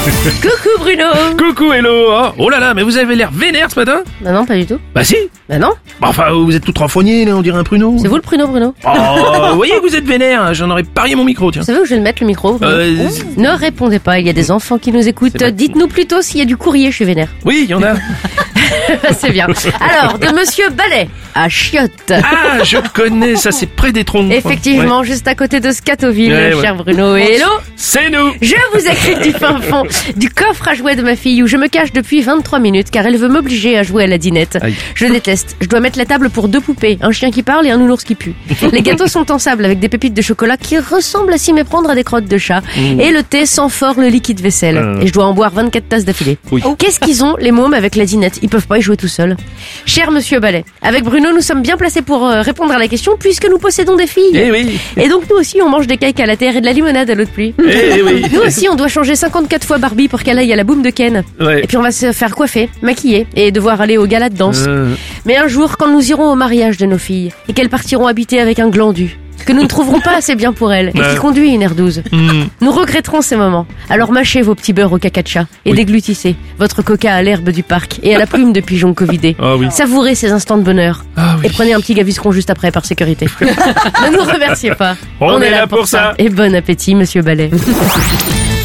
Coucou Bruno Coucou hello hein. Oh là là, mais vous avez l'air vénère ce matin Bah non, pas du tout. Bah si Bah non, Bah enfin, vous êtes tout renfognée là, on dirait un pruneau. c'est vous le pruneau Bruno Oh, vous voyez que vous êtes vénère, hein. j'en aurais parié mon micro, tiens. Vous savez où je vais le mettre le micro Euh, Ne répondez pas, il y a des enfants qui nous écoutent. Dites-nous plutôt s'il y a du courrier chez Vénère. Oui, il y en a. c'est bien. Alors, de Monsieur Ballet à Chiotte. Ah, je connais, ça c'est près des troncs. Effectivement, Ouais. juste à côté de Scatoville, Ouais, ouais. cher Bruno. Et hello C'est nous Je vous écris du fin fond du coffre à jouets de ma fille où je me cache depuis 23 minutes car elle veut m'obliger à jouer à la dinette. Aïe. Je déteste. Je dois mettre la table pour deux poupées, un chien qui parle et un nounours qui pue. Les gâteaux sont en sable avec des pépites de chocolat qui ressemblent à s'y méprendre à des crottes de chat. Et le thé sent fort le liquide vaisselle. Euh. Et je dois en boire 24 tasses d'affilée. Oui. Qu'est-ce qu'ils ont les mômes avec la dinette? Ils peuvent pas y jouer tout seuls. Cher monsieur Ballet, avec Bruno nous sommes bien placés pour euh, répondre à la question puisque nous possédons des filles. Eh oui Et donc nous aussi on mange des cakes à la terre et de la limonade à l'eau de pluie. Eh oui Nous aussi on doit changer 54 fois Barbie pour qu'elle aille à la boum de Ken. Ouais. Et puis on va se faire coiffer, maquiller et devoir aller au gala de danse. Euh, Mais un jour quand nous irons au mariage de nos filles et qu'elles partiront habiter avec un glandu que nous ne trouverons pas assez bien pour elles et qui conduit une R12. hmm. Nous regretterons ces moments. Alors mâchez vos petits beurres au caca de chat et déglutissez votre coca à l'herbe du parc et à la plume de pigeon covidé. Ah oui. Savourez ces instants de bonheur Ah oui. et prenez un petit gaviscon juste après par sécurité. ne nous remerciez pas. On est là pour ça. Et bon appétit, monsieur Ballet.